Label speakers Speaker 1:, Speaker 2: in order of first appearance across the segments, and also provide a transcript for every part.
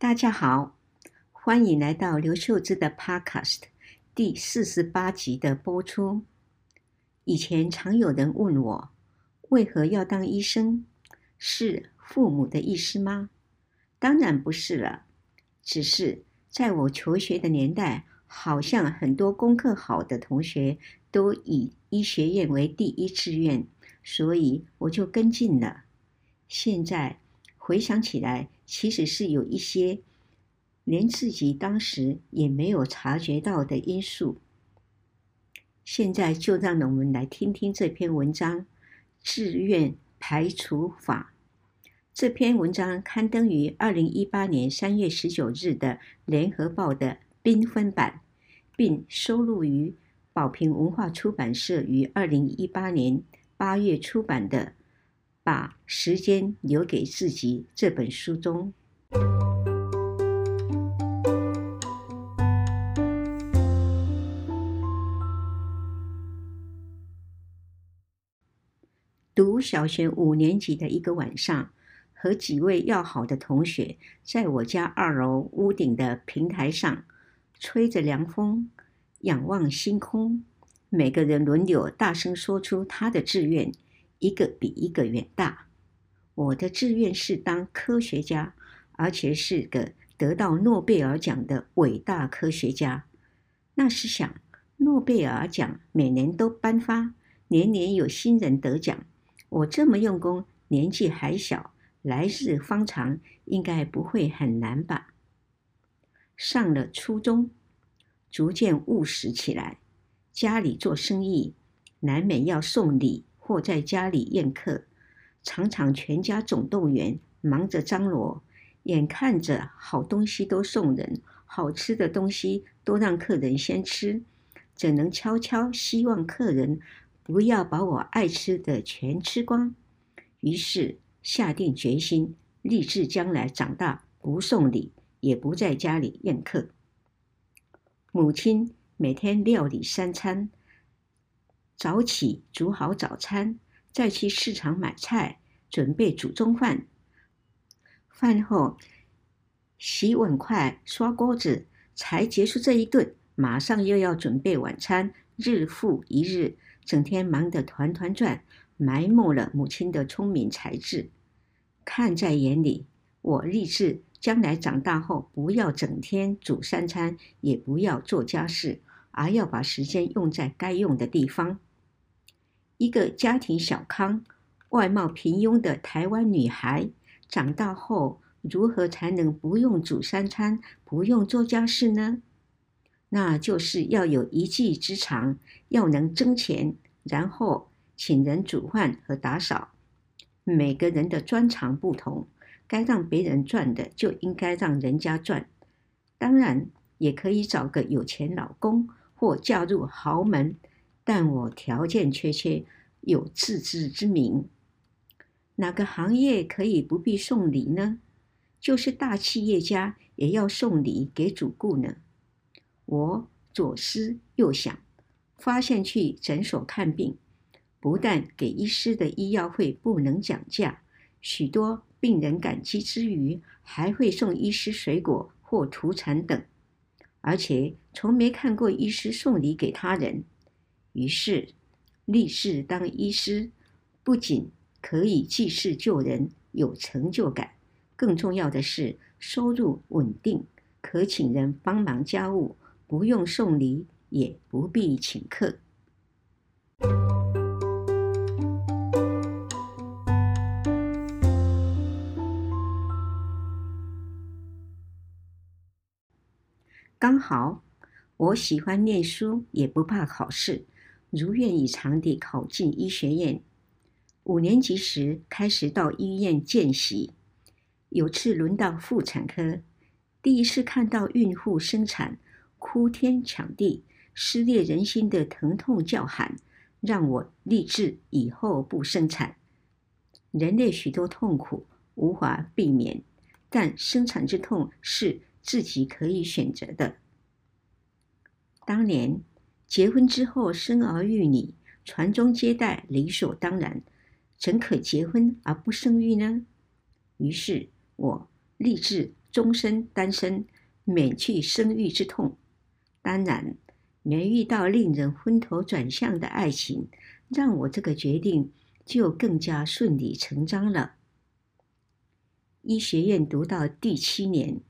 Speaker 1: 大家好，欢迎来到刘秀芝的 Podcast 第四十八集的播出。以前常有人问我，为何要当医生？是父母的意思吗？当然不是了，只是在我求学的年代，好像很多功课好的同学都以医学院为第一志愿，所以我就跟进了。现在回想起来，其实是有一些连自己当时也没有察觉到的因素。现在就让我们来听听这篇文章《志愿排除法》。这篇文章刊登于二零一八年三月十九日的《联合报》的缤纷版，并收录于宝瓶文化出版社于二零一八年八月出版的《把时间留给自己》这本书中。读小学五年级的一个晚上。和几位要好的同学，在我家二楼屋顶的平台上，吹着凉风，仰望星空。每个人轮流大声说出他的志愿，一个比一个远大。我的志愿是当科学家，而且是个得到诺贝尔奖的伟大科学家。那时想，诺贝尔奖每年都颁发，年年有新人得奖。我这么用功，年纪还小。来日方长，应该不会很难吧？上了初中，逐渐务实起来。家里做生意，难免要送礼或在家里宴客，常常全家总动员，忙着张罗。眼看着好东西都送人，好吃的东西都让客人先吃，怎能悄悄希望客人不要把我爱吃的全吃光？于是。下定决心，立志将来长大不送礼，也不在家里宴客。母亲每天料理三餐，早起煮好早餐，再去市场买菜，准备煮中饭。饭后洗碗筷、刷锅子，才结束这一顿，马上又要准备晚餐。日复一日，整天忙得团团转，埋没了母亲的聪明才智。看在眼里，我立志将来长大后，不要整天煮三餐，也不要做家事，而要把时间用在该用的地方。一个家庭小康、外貌平庸的台湾女孩，长大后如何才能不用煮三餐，不用做家事呢？那就是要有一技之长，要能挣钱，然后请人煮饭和打扫。每个人的专长不同，该让别人赚的就应该让人家赚。当然，也可以找个有钱老公或嫁入豪门，但我条件缺缺，有自知之明。哪个行业可以不必送礼呢？就是大企业家也要送礼给主顾呢。我左思右想，发现去诊所看病。不但给医师的医药费不能讲价，许多病人感激之余，还会送医师水果或土产等，而且从没看过医师送礼给他人。于是立志当医师，不仅可以济世救人，有成就感，更重要的是收入稳定，可请人帮忙家务，不用送礼，也不必请客。刚好，我喜欢念书，也不怕考试，如愿以偿地考进医学院。五年级时开始到医院见习，有次轮到妇产科，第一次看到孕妇生产，哭天抢地、撕裂人心的疼痛叫喊，让我立志以后不生产。人类许多痛苦无法避免，但生产之痛是。自己可以选择的。当年结婚之后生儿育女，传宗接代理所当然，怎可结婚而不生育呢？于是我立志终身单身，免去生育之痛。当然，没遇到令人昏头转向的爱情，让我这个决定就更加顺理成章了。医学院读到第七年，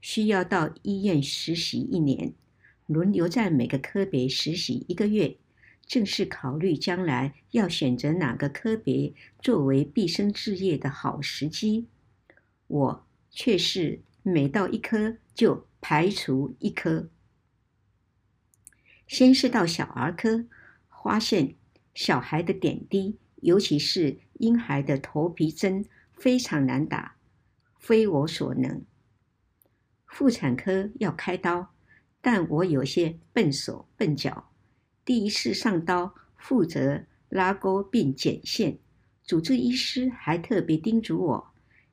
Speaker 1: 需要到医院实习一年，轮流在每个科别实习一个月，正是考虑将来要选择哪个科别作为毕生志业的好时机。我却是每到一科就排除一科。先是到小儿科，发现小孩的点滴，尤其是婴孩的头皮针，非常难打。非我所能。妇产科要开刀，但我有些笨手笨脚。第一次上刀，负责拉钩并剪线，主治医师还特别叮嘱我，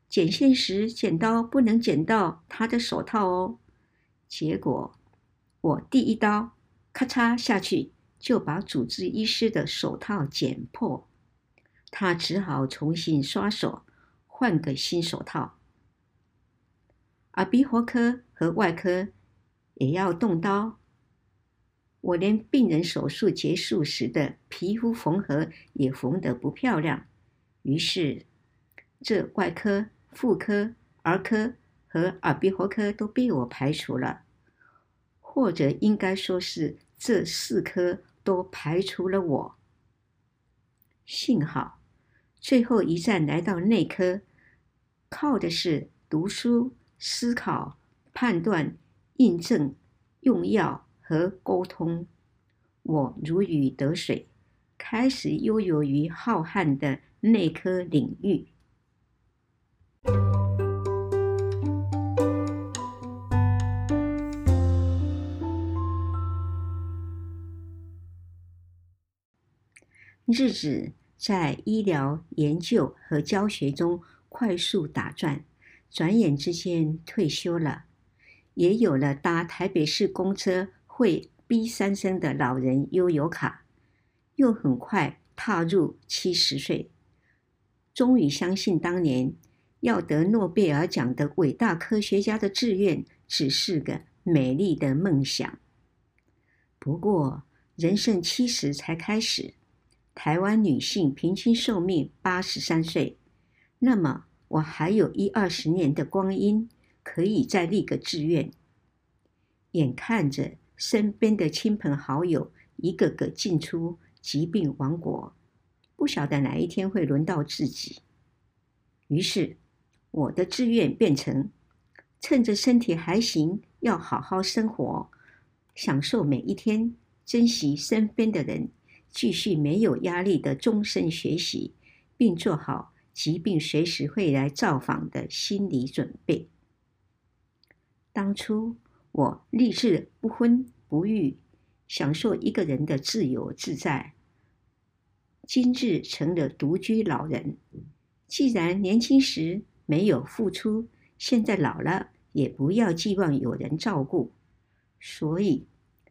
Speaker 1: 剪线时剪刀不能剪到他的手套哦。结果我第一刀咔嚓下去，就把主治医师的手套剪破，他只好重新刷手，换个新手套。耳鼻喉科和外科也要动刀，我连病人手术结束时的皮肤缝合也缝得不漂亮，于是这外科、妇科、儿科和耳鼻喉科都被我排除了，或者应该说是这四科都排除了我。幸好最后一站来到内科，靠的是读书。思考、判断、印证、用药和沟通，我如鱼得水，开始悠游于浩瀚的内科领域。日子在医疗研究和教学中快速打转。转眼之间退休了，也有了搭台北市公车会哔三声的老人悠游卡，又很快踏入七十岁，终于相信当年要得诺贝尔奖的伟大科学家的志愿只是个美丽的梦想。不过，人生七十才开始，台湾女性平均寿命八十三岁，那么。我还有一二十年的光阴，可以再立个志愿。眼看着身边的亲朋好友一个个进出疾病王国，不晓得哪一天会轮到自己。于是，我的志愿变成：趁着身体还行，要好好生活，享受每一天，珍惜身边的人，继续没有压力的终身学习，并做好。疾病随时会来造访的心理准备。当初我立志不婚不育，享受一个人的自由自在。今日成了独居老人，既然年轻时没有付出，现在老了也不要寄望有人照顾，所以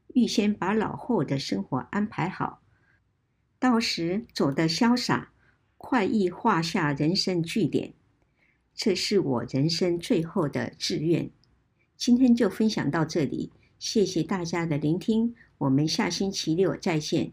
Speaker 1: 预先把老后的生活安排好，到时走得潇洒。快意画下人生句点，这是我人生最后的志愿。今天就分享到这里，谢谢大家的聆听，我们下星期六再见。